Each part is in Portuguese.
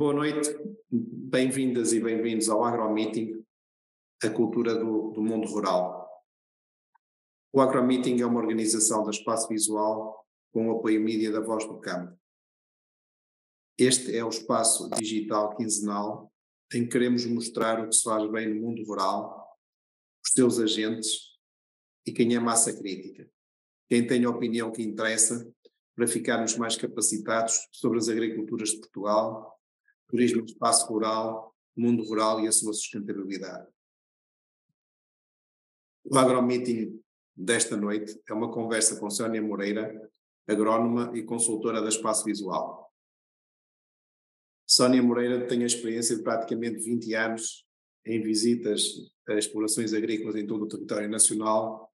Boa noite, bem-vindas e bem-vindos ao AgroMeeting, a cultura do, do mundo rural. O AgroMeeting é uma organização do espaço visual com o apoio mídia da Voz do Campo. Este é o espaço digital quinzenal em que queremos mostrar o que se faz bem no mundo rural, os seus agentes e quem é massa crítica, quem tem a opinião que interessa para ficarmos mais capacitados sobre as agriculturas de Portugal turismo de espaço rural, mundo rural e a sua sustentabilidade. O AgroMeeting desta noite é uma conversa com Sónia Moreira, agrónoma e consultora da Espaço Visual. Sónia Moreira tem a experiência de praticamente 20 anos em visitas a explorações agrícolas em todo o território nacional,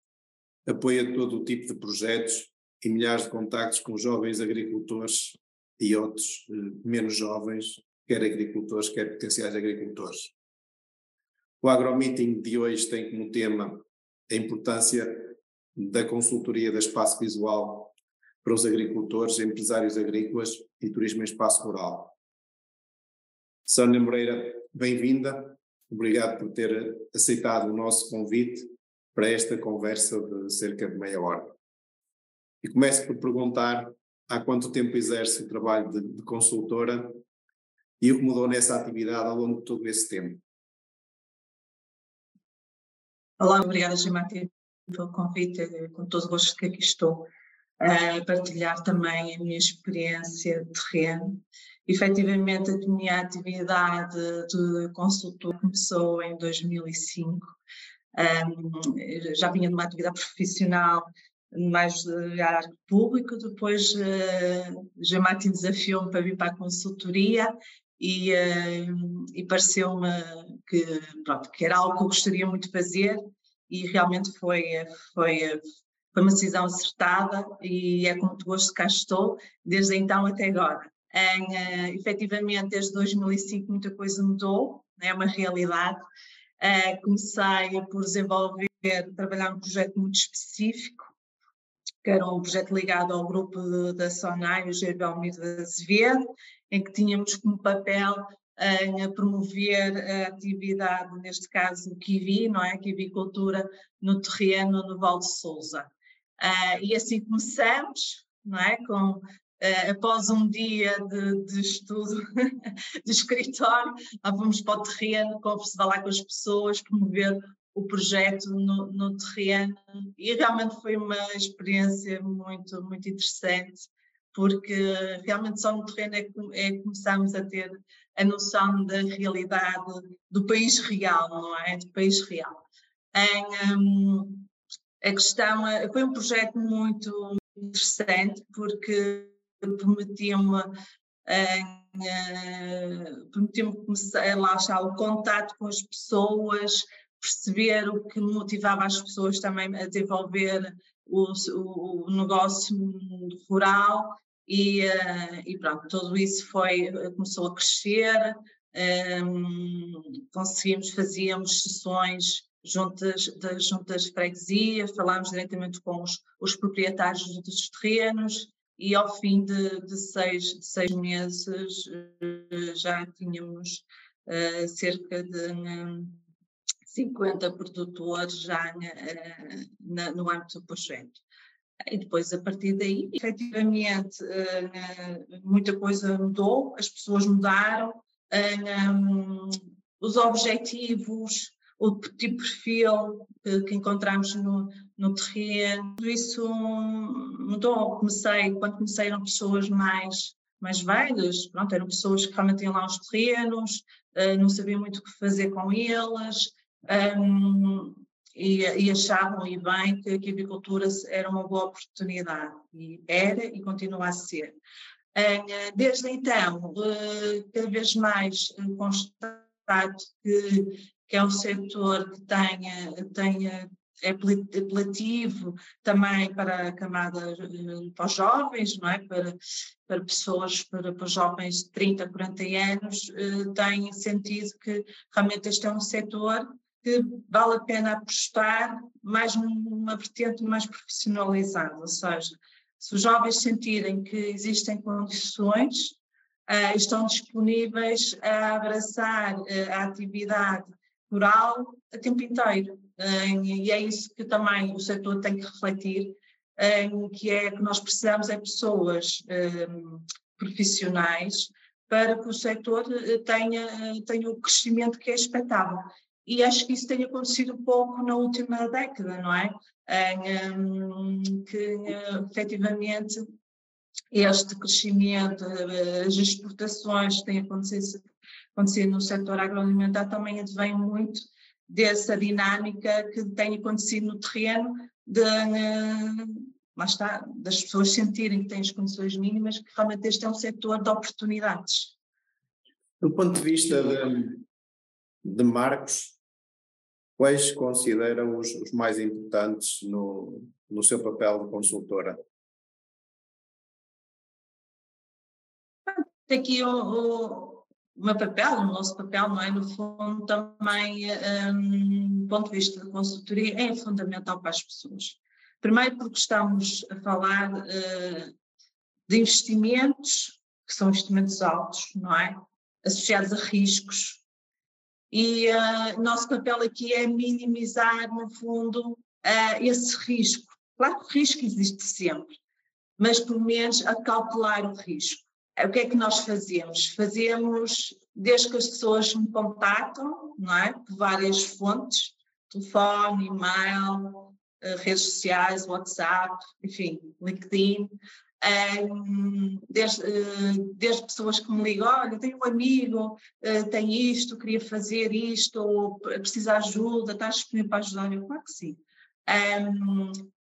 apoia todo o tipo de projetos e milhares de contactos com jovens agricultores e outros eh, menos jovens quer agricultores, quer potenciais agricultores. O AgroMeeting de hoje tem como tema a importância da consultoria da espaço visual para os agricultores, empresários agrícolas e turismo em espaço rural. Sónia Moreira, bem-vinda. Obrigado por ter aceitado o nosso convite para esta conversa de cerca de meia hora. E começo por perguntar há quanto tempo exerce o trabalho de, de consultora e o que mudou nessa atividade ao longo de todo esse tempo. Olá, obrigada, Gimati, pelo convite, com todo o gosto que aqui estou a partilhar também a minha experiência de terreno. Efetivamente, a minha atividade de consultor começou em 2005. Um, já vinha de uma atividade profissional mais área público, depois uh, Jamati desafiou-me para vir para a consultoria e, uh, e pareceu-me que, pronto, que era algo que eu gostaria muito de fazer e realmente foi, foi, foi uma decisão acertada e é com muito gosto que cá estou, desde então até agora. Em, uh, efetivamente, desde 2005 muita coisa mudou, né, é uma realidade. Uh, comecei por desenvolver, trabalhar um projeto muito específico, que era um projeto ligado ao grupo da SONAI, o G. Belmiro de Azevedo, em que tínhamos como papel em promover a atividade, neste caso, kiwi, não é? Kiwicultura no terreno no Val de Souza. Uh, e assim começamos, não é? Com, uh, após um dia de, de estudo de escritório, fomos para o terreno, conversar lá com as pessoas, promover o projeto no, no terreno e realmente foi uma experiência muito, muito interessante porque realmente só no terreno é que, é começamos a ter a noção da realidade do país real, não é? Do país real. Em, um, a questão foi um projeto muito interessante porque permitiu-me uh, permitiu-me começar lá está o contato com as pessoas, perceber o que motivava as pessoas também a desenvolver o, o, negócio rural e, uh, e, pronto, tudo isso foi, começou a crescer, um, ehm, conseguimos, fazíamos sessões juntas, das juntas de freguesia, falámos diretamente com os, os proprietários dos terrenos e ao fim de, de, seis, de seis meses uh, já tínhamos uh, cerca de um, 50 produtores já uh, na, no âmbito do projeto. E depois, a partir daí, efetivamente, uh, muita coisa mudou, as pessoas mudaram, um, os objetivos, o tipo de perfil que, encontramos no, no terreno, tudo isso mudou. Comecei, quando comecei eram pessoas mais, mais velhas, pronto, eram pessoas que realmente tinham lá os terrenos, não sabiam muito o que fazer com eles, um, e, e, achavam e bem que a avicultura era uma boa oportunidade, e era e continua a ser. Desde então, eh, cada vez mais constato que, que é um setor que tenha, tenha é apelativo também para a camada, eh, para os jovens, não é? para, para pessoas, para, para jovens de 30, 40 anos, eh, tem sentido que realmente este é um setor que vale a pena apostar mais numa vertente mais profissionalizada, ou seja, se os jovens sentirem que existem condições uh, estão disponíveis a abraçar uh, a atividade rural a tempo inteiro. Uh, e é isso que também o setor tem que refletir, que é que nós precisamos é pessoas profissionais para que o setor tenha, tenha o crescimento que é expectável. E acho que isso tem acontecido pouco na última década, não é? Em, que efetivamente este crescimento, eh, as exportações que têm acontecido, acontecido no setor agroalimentar também advém muito dessa dinâmica que tem acontecido no terreno de, eh, lá está, das pessoas sentirem que têm as condições mínimas, que realmente este é um setor de oportunidades. Do ponto de vista de, de marcos, quais consideram os, os mais importantes no, no seu papel de consultora? aqui o, o, o, meu papel, o nosso papel, não é? No fundo, também, um, do ponto de vista de consultoria, é fundamental para as pessoas. Primeiro, porque estamos a falar uh, de investimentos, que são investimentos altos, não é? Associados a riscos. E uh, nosso papel aqui é minimizar, no fundo, uh, esse risco. Claro que o risco existe sempre, mas pelo menos acautelar o risco. O que é que nós fazemos? Fazemos, desde que as pessoas me contactam, não é? Por várias fontes, telefone, e-mail, eh, redes sociais, WhatsApp, enfim, LinkedIn, desde, eh, desde, pessoas que me ligam, olha, tenho um amigo, eh, tem isto, queria fazer isto, ou precisa de ajuda, estás disponível para ajudar? Eu, claro que sim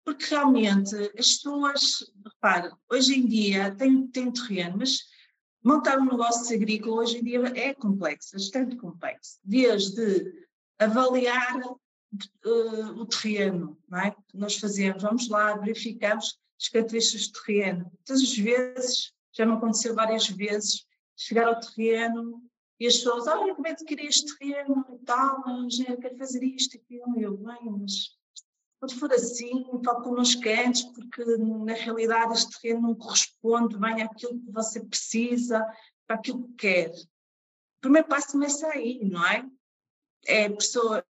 porque realmente as pessoas, repare, hoje em dia tem, tem terreno, mas montar um negócio agrícola hoje em dia é complexo, bastante complexo, desde avaliar uh, o terreno, é? Nós fazemos, vamos lá, verificamos as características do terreno. Todas as vezes, já me aconteceu várias vezes, chegar ao terreno e as pessoas, olha, como é que queria este terreno e tal, já quero fazer isto e aquilo, e eu, bem, mas quando for assim, falo connosco antes, porque na realidade este terreno não corresponde bem àquilo que você precisa, para aquilo que quer. O primeiro passo começa aí, não é? É, pessoa,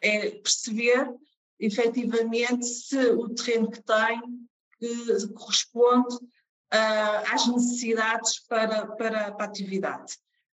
é perceber efetivamente se o terreno que tem que corresponde uh, às necessidades para, para, para a atividade.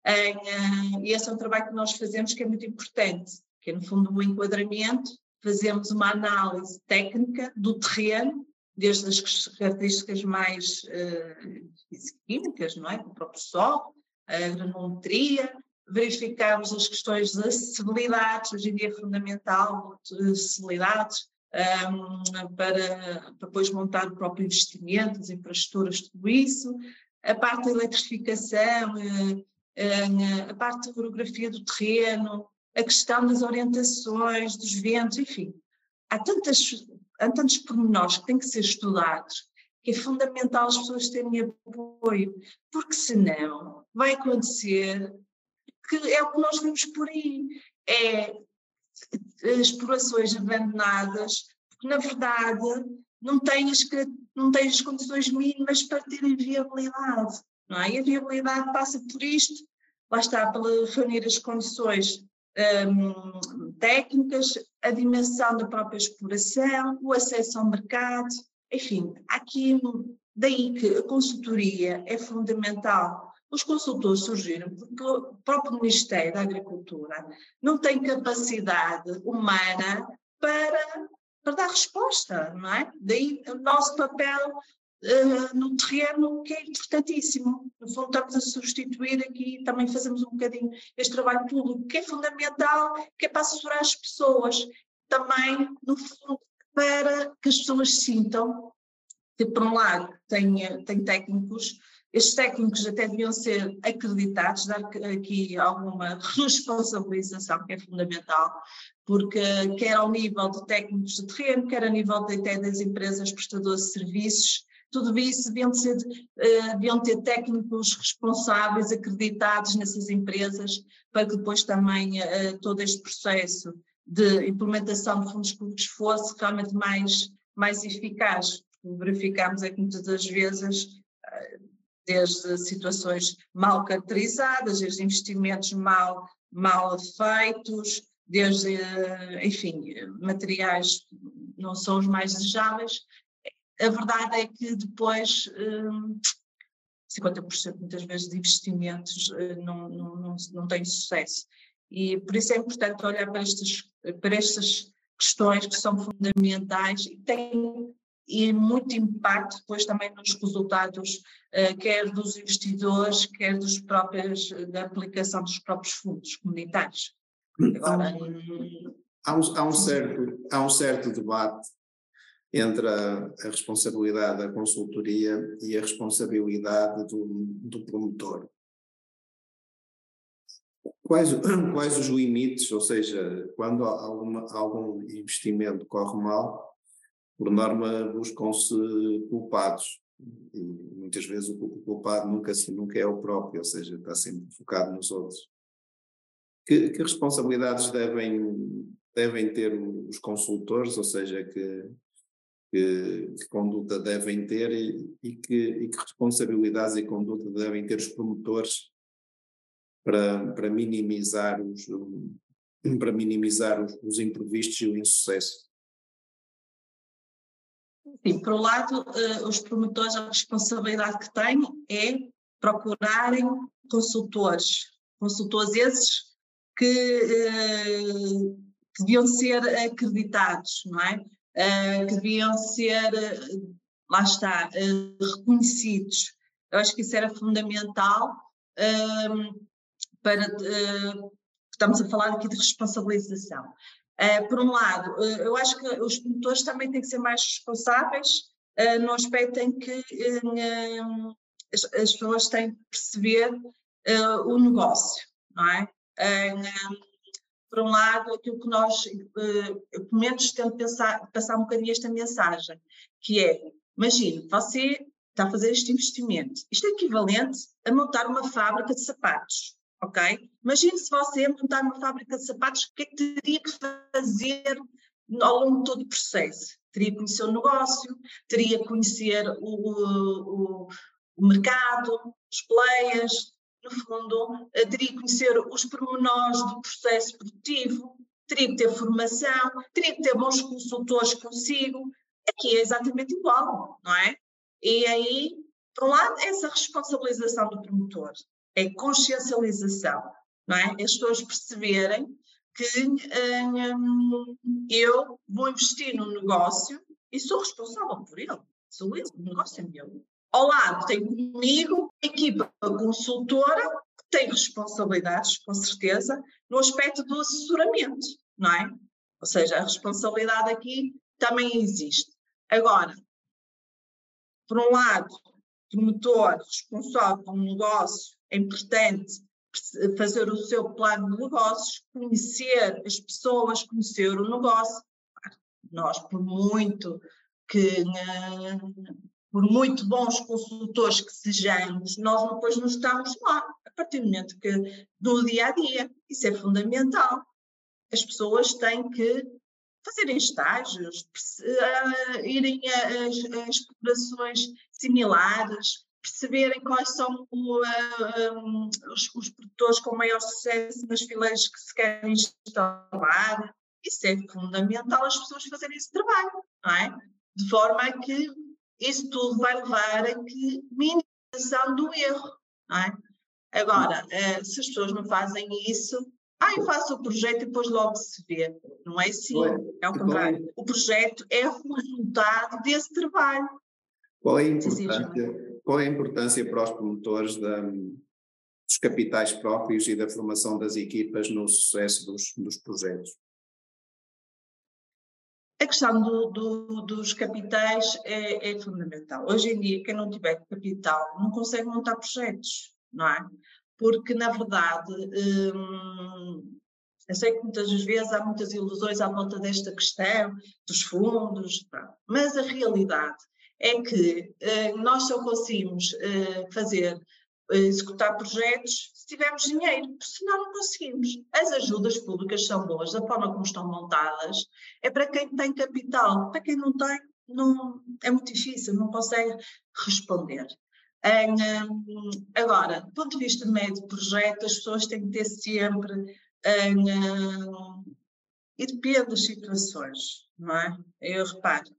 Uh, e esse é um trabalho que nós fazemos que é muito importante, que é no fundo um enquadramento fazemos uma análise técnica do terreno, desde as características mais uh, químicas, não é? o próprio solo, a granometria, verificamos as questões de acessibilidade, hoje em dia é fundamental, de acessibilidade, um, para, para depois montar o próprio investimento, as infraestruturas, tudo isso, a parte da eletrificação, uh, a parte da orografia do terreno, a questão das orientações, dos ventos, enfim. Há, tantas, há tantos pormenores que têm que ser estudados que é fundamental as pessoas terem apoio, porque senão vai acontecer que é o que nós vemos por aí, é explorações abandonadas, porque na verdade não têm as, não têm as condições mínimas para terem viabilidade, não é? E a viabilidade passa por isto, lá está, pela reunir as condições um, técnicas, a dimensão da própria exploração, o acesso ao mercado, enfim, aqui daí que a consultoria é fundamental. Os consultores surgiram porque o próprio Ministério da Agricultura não tem capacidade humana para, para dar resposta, não é? Daí o nosso papel uh, no terreno, que é importantíssimo. No fundo, estamos a substituir aqui, também fazemos um bocadinho este trabalho público, que é fundamental, que é para assessorar as pessoas, também, no fundo, para que as pessoas sintam que, por um lado, tem, tem técnicos, estes técnicos até deviam ser acreditados, dar aqui alguma responsabilização, que é fundamental, porque quer ao nível de técnicos de terreno, quer a nível até das empresas prestadoras de serviços, tudo isso deviam, ser, uh, deviam ter técnicos responsáveis, acreditados nessas empresas, para que depois também uh, todo este processo de implementação de fundos públicos fosse realmente mais, mais eficaz. Verificamos é que muitas das vezes uh, desde situações mal caracterizadas, desde investimentos mal, mal feitos, desde, enfim, materiais não são os mais desejáveis. A verdade é que depois 50% muitas vezes de investimentos não, não, não, não têm sucesso. E por isso é importante olhar para estas, para estas questões que são fundamentais e têm e muito impacto depois também nos resultados, uh, quer dos investidores, quer dos próprios, da aplicação dos próprios fundos comunitários. Agora, há, um, há, um certo, há um certo debate entre a, a, responsabilidade da consultoria e a responsabilidade do, do promotor. Quais, quais os limites, ou seja, quando alguma, algum investimento corre mal, por norma buscam-se culpados e muitas vezes o culpado nunca, nunca é o próprio, ou seja, está sempre focado nos outros. Que, que responsabilidades devem, devem ter os consultores, ou seja, que, que, que conduta devem ter e, e, que, e que responsabilidades e conduta devem ter os promotores para, para minimizar os para minimizar os, os imprevistos e o insucesso. Sim, por um lado, uh, os promotores, a responsabilidade que têm é procurarem consultores, consultores esses que, uh, que deviam ser acreditados, não é? Uh, que deviam ser, lá está, reconhecidos. Eu acho que isso era fundamental ehm, para. estamos a falar aqui de responsabilização. Uh, por um lado, uh, eu acho que os promotores também têm que ser mais responsáveis uh, no aspecto em que as, as, pessoas têm que perceber o negócio, não é? por um lado, aquilo que nós, pelo menos tento pensar, passar um bocadinho esta mensagem, que é, imagine, você está a fazer este investimento, isto é equivalente a montar uma fábrica de sapatos, ok? Imagine se você montar uma fábrica de sapatos, o que é que teria que fazer ao longo de todo o processo? Teria que conhecer o negócio, teria que conhecer o, o, o mercado, os players, no fundo, eh, teria que conhecer os pormenores do processo produtivo, teria que ter formação, teria que ter bons consultores consigo. Aqui é exatamente igual, não é? E aí, por um lado, essa responsabilização do promotor é consciencialização, não é? As pessoas perceberem que hum, eu vou investir num negócio e sou responsável por ele. Sou eu, o negócio é meu. Ao lado tenho comigo a equipa consultora que tem responsabilidades, com certeza, no aspecto do assessoramento, não é? Ou seja, a responsabilidade aqui também existe. Agora, por um lado, promotor responsável por um negócio é importante fazer o seu plano de negócios, conhecer as pessoas, conhecer o negócio. Nós, por muito que, por muito bons consultores que sejamos, nós depois não estamos lá, a partir do momento que, do dia a dia, isso é fundamental. As pessoas têm que fazerem estágios, irem a, a explorações similares, perceberem quais são o, uh, os, os, produtores com maior sucesso nas fileiras que se querem instalar. Isso é fundamental as pessoas fazerem esse trabalho, não é? De forma a que isso tudo vai levar a que minimização do erro, não é? Agora, uh, se as pessoas não fazem isso, ah, eu faço o projeto e depois logo se vê. Não é assim, é ao contrário. O projeto é o resultado desse trabalho. Qual é a importância, qual é a importância para os promotores da, dos capitais próprios e da formação das equipas no sucesso dos, dos projetos? A questão do, do, dos capitais é, é, fundamental. Hoje em dia, quem não tiver capital não consegue montar projetos, não é? Porque, na verdade, hum, eu sei que muitas vezes há muitas ilusões à volta desta questão, dos fundos, mas a realidade é que uh, nós só conseguimos uh, fazer, uh, executar projetos se tivermos dinheiro, senão não conseguimos. As ajudas públicas são boas, da forma como estão montadas, é para quem tem capital, para quem não tem, não, é muito difícil, não consegue responder. Um, agora, do ponto de vista médio de projeto, as pessoas têm que ter sempre. Um, e depende das situações, não é? Eu reparo.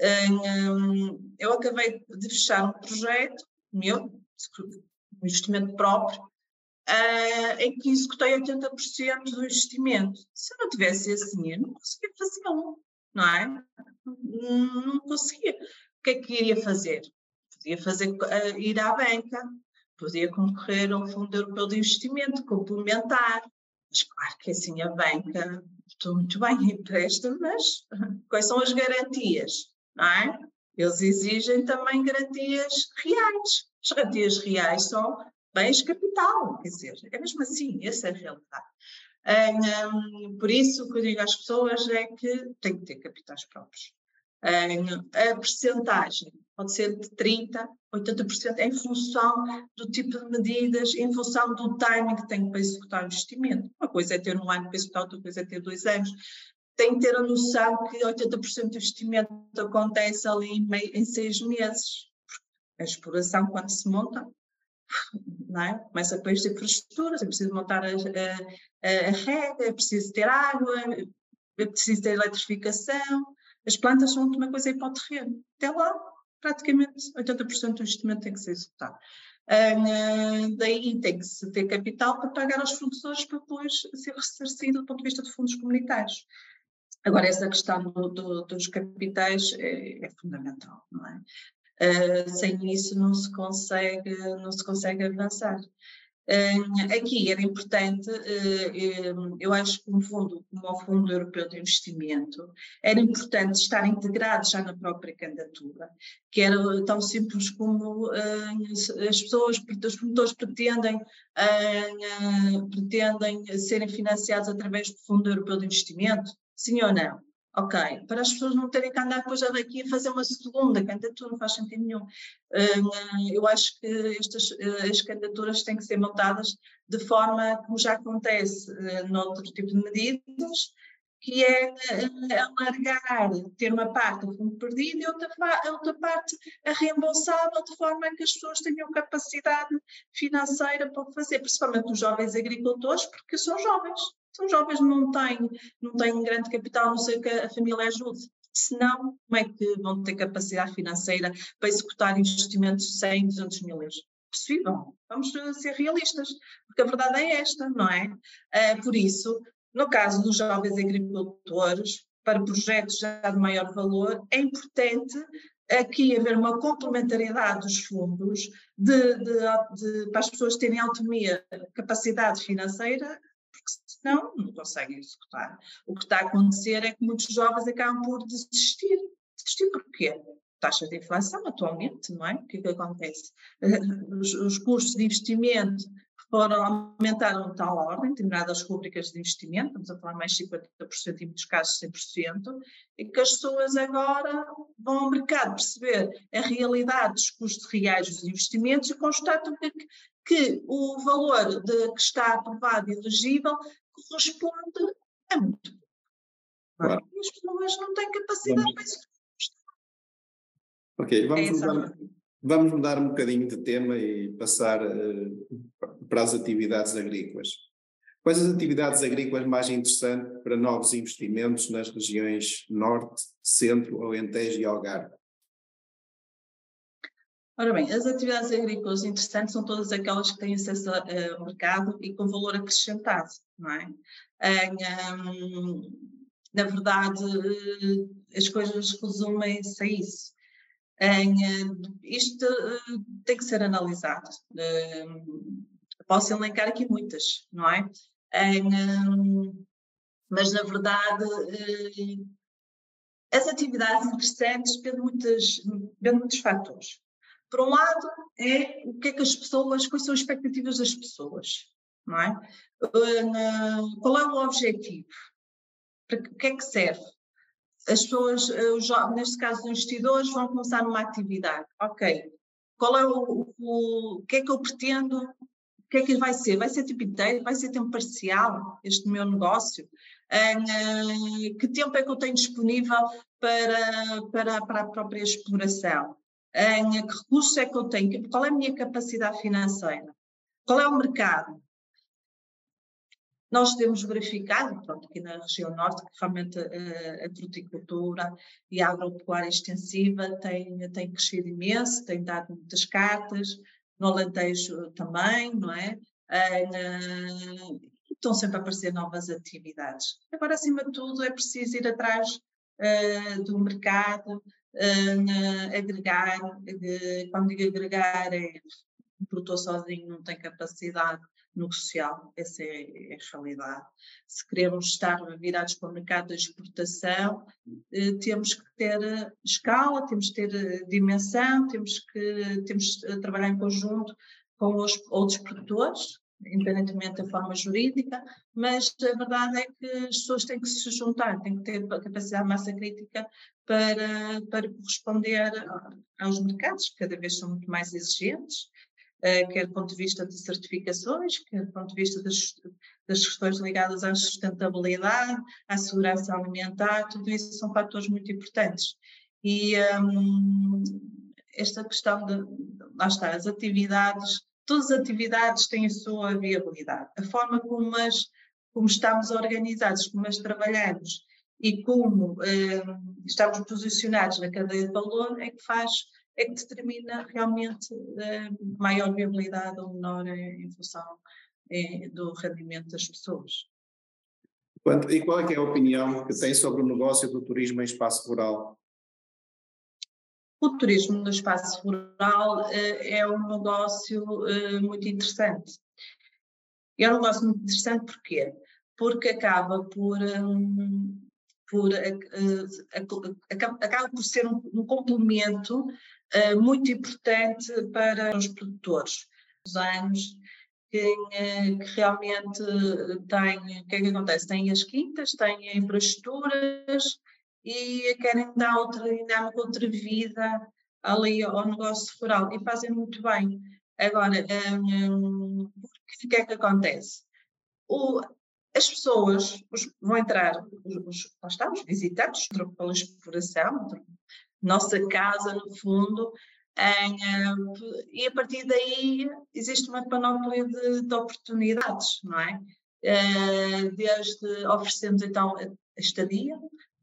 Um, eu acabei de fechar um projeto meu, um investimento próprio, uh, em que executei 80% do investimento. Se eu não tivesse esse dinheiro, não conseguia fazê-lo, não é? Não conseguia. O que é que iria fazer? Podia fazer, uh, ir à banca, podia concorrer ao Fundo Europeu de Investimento, complementar. Mas claro que assim a banca, estou muito bem, empresta, mas quais são as garantias? Não é? Eles exigem também garantias reais. As garantias reais são bens capital, quer dizer, é mesmo assim, essa é a realidade. Um, por isso, o que eu digo às pessoas é que tem que ter capitais próprios. Um, a percentagem pode ser de 30%, 80% em função do tipo de medidas, em função do timing que tem para executar o investimento. Uma coisa é ter um ano para executar, outra coisa é ter dois anos. Tem que ter a noção que 80% do investimento acontece ali em, meio, em seis meses. A exploração, quando se monta, não é? Começa com as infraestruturas, é preciso montar a, a, a rede, é preciso ter água, é preciso ter eletrificação. As plantas são uma coisa para o terreno. Até lá, praticamente 80% do investimento tem que ser executado. Uh, daí tem que se ter capital para pagar aos fornecedores para depois ser ressarcido do ponto de vista de fundos comunitários. Agora, essa questão do, do, dos capitais é, é, fundamental, não é? Uh, sem isso não se consegue, não se consegue avançar. Uh, aqui era importante, uh, eu acho que um fundo como o Fundo Europeu de Investimento, era importante estar integrado já na própria candidatura, que era tão simples como as pessoas, os promotores pretendem, pretendem serem financiados através do Fundo Europeu de Investimento, sim ou não? Ok, para as pessoas não terem que andar depois aqui a fazer uma segunda candidatura, não faz sentido nenhum. Hum, eu acho que estas eh, as candidaturas têm que ser montadas de forma como já acontece uh, noutro tipo de medidas, que é uh, alargar, ter uma parte do fundo perdido e outra, outra parte reembolsável, de forma a que as pessoas tenham capacidade financeira para fazer, principalmente os jovens agricultores, porque são jovens são jovens, não têm, não têm grande capital, não sei que a família ajude. Senão, como é que vão ter capacidade financeira para executar investimentos de 100, 200 mil euros? Possível. Vamos ser realistas, porque a verdade é esta, não é? Uh, por isso, no caso dos jovens agricultores, para projetos já de maior valor, é importante aqui haver uma complementariedade dos fundos de, de, de, para as pessoas terem autonomia, capacidade financeira porque senão não conseguem executar. O que está a acontecer é que muitos jovens acabam por desistir. Desistir porquê? Taxa de inflação atualmente, não é? O que é que acontece? Os, os custos de investimento foram, aumentaram de tal ordem, determinadas rubricas de investimento, estamos a falar mais de 50%, em muitos casos 100%, e que as pessoas agora vão ao mercado perceber a realidade dos custos reais dos investimentos e constatam que, que o valor de, que está aprovado e elegível corresponde a muito. Claro. E as pessoas não têm capacidade vamos. para isso. Ok, vamos, é mudar, vamos mudar um bocadinho de tema e passar uh, para as atividades agrícolas. Quais as atividades agrícolas mais interessantes para novos investimentos nas regiões Norte, Centro, Alentejo e Algarve? Ora bem, as atividades agrícolas interessantes são todas aquelas que têm acesso ao mercado e com valor acrescentado, não é? Um, na verdade, as coisas resumem-se a isso. Isto eh, tem que ser analisado. posso elencar aqui muitas, não é? mas, na verdade, eh, as atividades interessantes dependem, dependem de muitos fatores. Por um lado, é o que é que as pessoas, quais são as expectativas das pessoas, não é? Qual é o objetivo? Para o que é que serve? As pessoas, uh, neste caso os investidores, vão começar numa atividade. Ok, qual é o, o, o que é que eu pretendo o que é que vai ser? Vai ser tempo inteiro? Vai ser tempo parcial este meu negócio? Uh, que tempo é que eu tenho disponível para, para, para a própria exploração? em que recursos é que eu tenho, qual é a minha capacidade financeira, qual é o mercado. Nós temos verificado, pronto, aqui na região norte, que realmente a, a fruticultura e a agropecuária extensiva tem, tem crescido imenso, tem dado muitas cartas, no Alentejo também, não é? estão sempre a aparecer novas atividades. Agora, acima de tudo, é preciso ir atrás uh, do mercado, agregar, quando digo agregar, é o produtor sozinho não tem capacidade negocial, essa é, é, a realidade. Se queremos estar virados para o mercado da exportação, temos que ter escala, temos que ter dimensão, temos que temos trabalhar em conjunto com os outros produtores, independentemente da forma jurídica, mas a verdade é que as pessoas têm que se juntar, têm que ter capacidade de massa crítica para, para corresponder aos mercados, que cada vez são muito mais exigentes, eh, quer do ponto de vista de certificações, quer do ponto de vista das, das questões ligadas à sustentabilidade, à segurança alimentar, tudo isso são fatores muito importantes. E um, esta questão de, lá está, as atividades todas as atividades têm a sua viabilidade. A forma como, as, como estamos organizados, como as trabalhamos e como eh, estamos posicionados na cadeia de valor é que faz, é que determina realmente eh, maior viabilidade ou menor em função eh, do rendimento das pessoas. E qual é, é a opinião que tem sobre o negócio do turismo em espaço rural? O turismo no espaço rural eh, é um negócio eh, muito interessante. É um negócio muito interessante porquê? Porque acaba por, por eh, acaba por ser um, um complemento muito importante para os produtores. Os anos que, que, realmente têm, o que é que acontece? Têm as quintas, têm infraestruturas, e querem dar outra dinâmica, outra vida ali ao negócio rural e fazem muito bem. Agora, um, o que é que acontece? O, as pessoas os, vão entrar, os, os, lá está, os visitantes, pela exploração, nossa casa, no fundo, em, e a partir daí existe uma panóplia de, de oportunidades, não é? Eh, desde oferecemos então a estadia,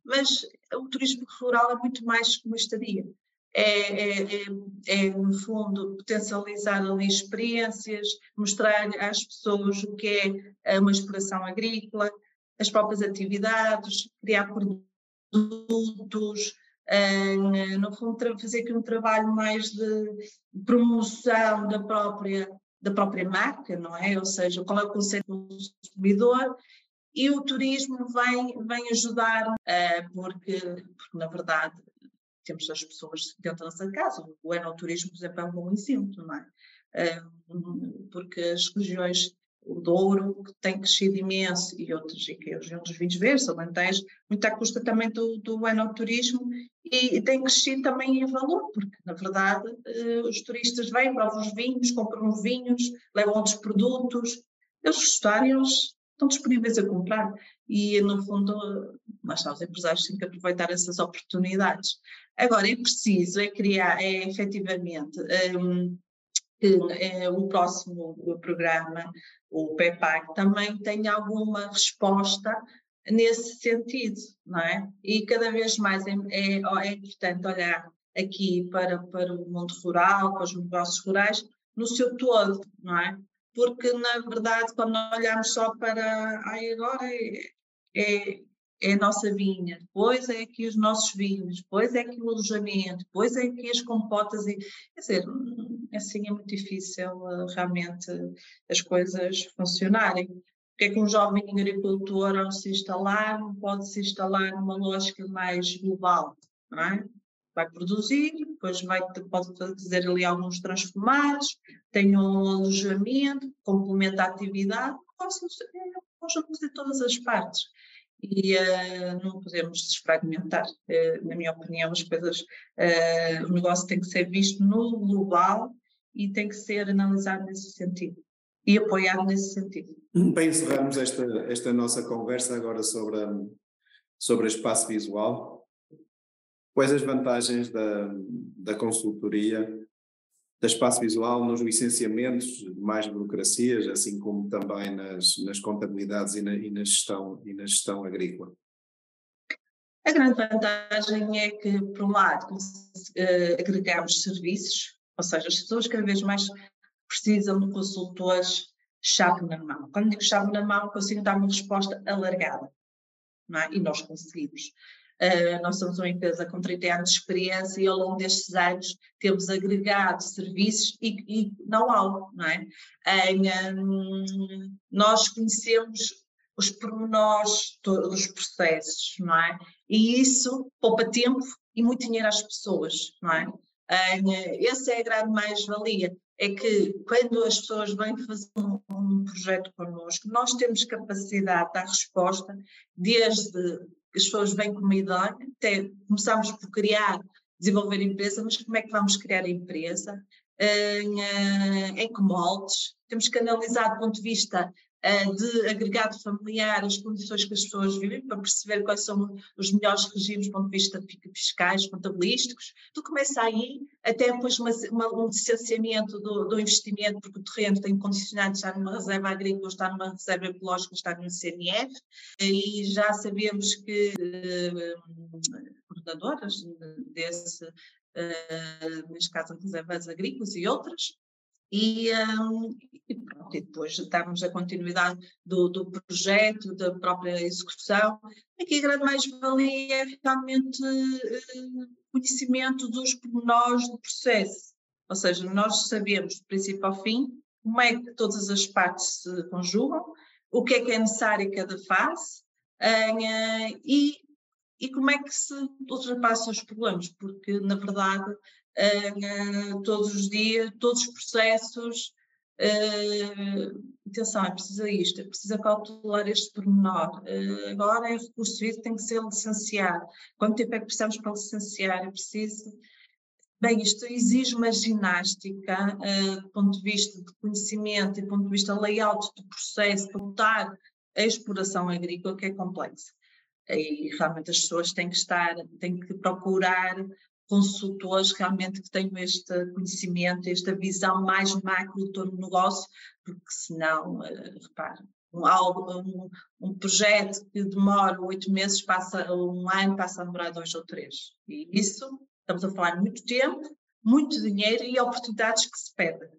mas o turismo rural é muito mais que uma estadia. É, é, é, é, no fundo, potencializar ali experiências, mostrar às pessoas o que é uma exploração agrícola, as próprias atividades, criar produtos, no fundo, fazer aqui um trabalho mais de promoção da própria, da própria marca, não é? Ou seja, qual é o conceito do consumidor e o turismo vem, vem ajudar, uh, porque, porque, na verdade, temos as pessoas dentro da nossa casa. O enoturismo, por exemplo, é um bom exemplo, não é? Uh, porque as regiões, o Douro, que tem crescido imenso, e outros, e que é a dos vinhos verdes, Alentejo, muito à custa também do, do enoturismo, e, e tem crescido também em valor, porque, na verdade, uh, os turistas vêm, provam os vinhos, compram os vinhos, levam outros produtos, eles gostarem, eles estão disponíveis a comprar e, no fundo, nós os empresários têm que aproveitar essas oportunidades. Agora, é preciso é criar, é efetivamente, um, que é, o próximo programa, o PEPAC, também tenha alguma resposta nesse sentido, não é? E cada vez mais é, é, é importante olhar aqui para, para o mundo rural, para os negócios rurais, no seu todo, não é? porque na verdade quando olhamos só para ai, agora é, é, é, a nossa vinha, depois é aqui os nossos vinhos, depois é aqui o alojamento, depois é aqui as compotas e quer dizer, assim é muito difícil uh, realmente as coisas funcionarem. Porque é que um jovem agricultor ao se instalar não pode se instalar numa lógica mais global, não é? vai produzir, depois vai, pode fazer ali alguns transformados, tem um alojamento, complementa a atividade, posso, vamos fazer todas as partes. E uh, não podemos desfragmentar. Uh, na minha opinião, as coisas, uh, o negócio tem que ser visto no global e tem que ser analisado nesse sentido e apoiado nesse sentido. Para encerrarmos esta, esta nossa conversa agora sobre, sobre espaço visual, quais as vantagens da, da consultoria da espaço visual nos licenciamentos, mais burocracias, assim como também nas, nas contabilidades e na, e na, gestão, e na gestão agrícola? A grande vantagem é que, por um lado, uh, agregamos serviços, ou seja, as pessoas cada vez mais precisam de consultores chave na mão. Quando digo chave na mão, consigo dar uma resposta alargada. É? E nós conseguimos. Uh, nós somos uma empresa com 30 anos de experiência e ao longo destes anos temos agregado serviços e, e know-how, não é? Em, um, nós conhecemos os pormenores dos processos, não é? E isso poupa tempo e muito dinheiro às pessoas, não é? Essa é a grande mais-valia, é que quando as pessoas vêm fazer um, um projeto connosco, nós temos capacidade de dar resposta desde as pessoas vêm com uma ideia, até começamos por criar, desenvolver empresa, mas como é que vamos criar a empresa? Em, eh, em que? Temos que analisar do ponto de vista uh, de agregado familiar as condições que as pessoas vivem, para perceber quais são os melhores regimes do ponto de vista fiscais, contabilísticos. Tu começa aí, até depois uma, uma, um licenciamento do, do, investimento, porque o terreno tem condicionado estar numa reserva agrícola, está numa reserva ecológica, está no CNF, e já sabemos que coordenadoras desse, uh, neste caso, reservas agrícolas e outras, e, um, e, pronto, e depois darmos a continuidade do, do, projeto, da própria execução. Aqui a grande mais-valia é realmente uh, conhecimento dos pormenores do processo, ou seja, nós sabemos do princípio ao fim como é que todas as partes se conjugam, o que é que é necessário em cada fase uh, e, e como é que se ultrapassam os problemas, porque na verdade uh, todos os dias, todos os processos. Uh, atenção, é preciso isto, é preciso calcular este pormenor. Uh, agora é recurso isso, tem que ser licenciado. Quanto tempo é que precisamos para licenciar? É preciso. Bem, isto exige uma ginástica do ponto de vista de conhecimento e do ponto de vista layout do processo, para botar a exploração agrícola, que é complexa. E realmente as pessoas têm que estar, têm que procurar consultores realmente que tenham este conhecimento, esta visão mais macro do todo negócio, porque senão, uh, repare, um, um, um, projeto que demora oito meses, passa um ano, passa a demorar dois ou três. E isso, estamos a falar de muito tempo, muito dinheiro e oportunidades que se perdem.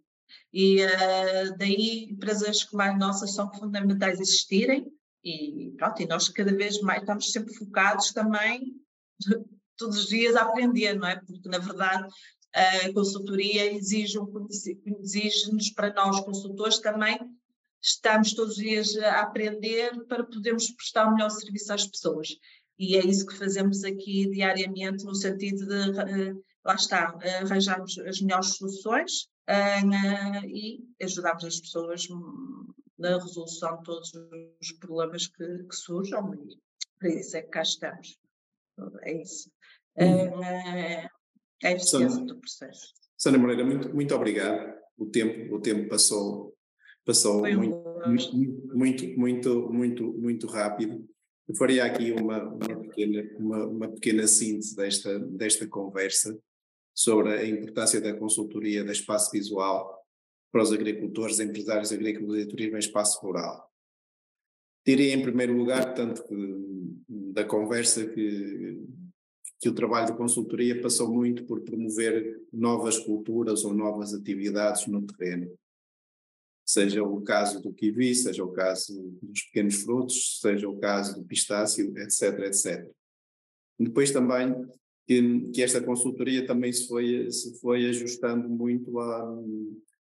E uh, daí empresas como as nossas são fundamentais existirem e pronto, e nós cada vez mais estamos sempre focados também todos os dias a aprender, não é? Porque, na verdade, a consultoria exige um, exige-nos para nós, consultores, também estamos todos os dias a aprender para podermos prestar o melhor serviço às pessoas. E é isso que fazemos aqui diariamente, no sentido de, eh, lá está, arranjarmos as melhores soluções uh, e ajudarmos as pessoas na resolução de todos os problemas que, que surjam e para isso é que cá estamos. É isso. Uhum. É, é a eficiência do processo. Sandra Moreira, muito, muito obrigado. O tempo, o tempo passou, passou muito, muito, muito, muito, muito, muito rápido. Eu faria aqui uma, uma, pequena, uma, uma pequena síntese desta, desta conversa sobre a importância da consultoria da espaço visual para os agricultores, empresários agrícolas e turismo em espaço rural. Diria em primeiro lugar, tanto da conversa que que o trabalho de consultoria passou muito por promover novas culturas ou novas atividades no terreno. Seja o caso do kiwi, seja o caso dos pequenos frutos, seja o caso do pistácio, etc, etc. Depois também que, que esta consultoria também se foi, se foi ajustando muito a,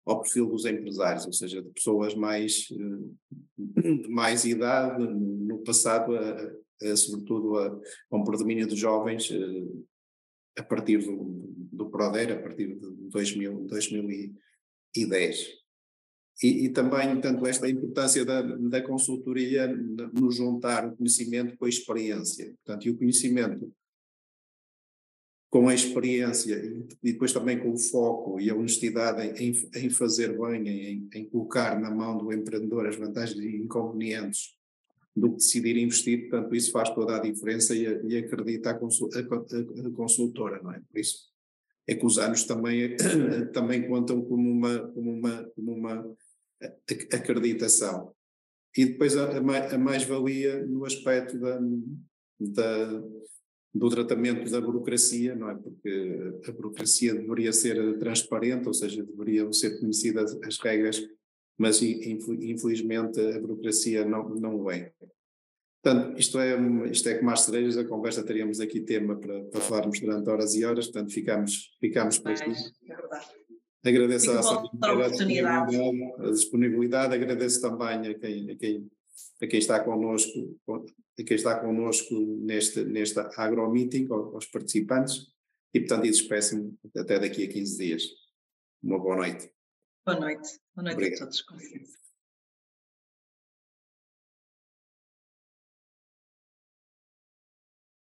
ao perfil dos empresários, ou seja, de pessoas mais eh, de mais idade, no passado a, eh, sobretudo a, a um predomínio de jovens eh, a partir do, do Proder, a partir de 2000, 2010. E, e, também, tanto esta importância da, da consultoria no juntar o conhecimento com a experiência. Portanto, e o conhecimento com a experiência e, depois também com o foco e a honestidade em, em fazer bem, em, em, colocar na mão do empreendedor as vantagens e inconvenientes do que decidir investir, portanto isso faz toda a diferença e, e acredita a, consul, a, a, a, consultora, não é? Por isso é que os anos também, também contam como uma, como uma, como uma acreditação. E depois a, a mais-valia no aspecto da, da, do tratamento da burocracia, não é? Porque a burocracia deveria ser transparente, ou seja, deveriam ser conhecidas as regras mas infelizmente a burocracia não, não o é. Portanto, isto é, isto é como as cerejas, a conversa teríamos aqui tema para, para falarmos durante horas e horas, portanto ficamos, ficamos por aqui. É verdade. Agradeço a, a, a disponibilidade, agradeço também a quem, a quem, a quem está connosco, a quem está connosco neste, neste agro-meeting, aos participantes, e portanto despeço-me até daqui a 15 dias. Uma boa noite. Boa noite. Boa noite Obrigado. a todos. Com licença.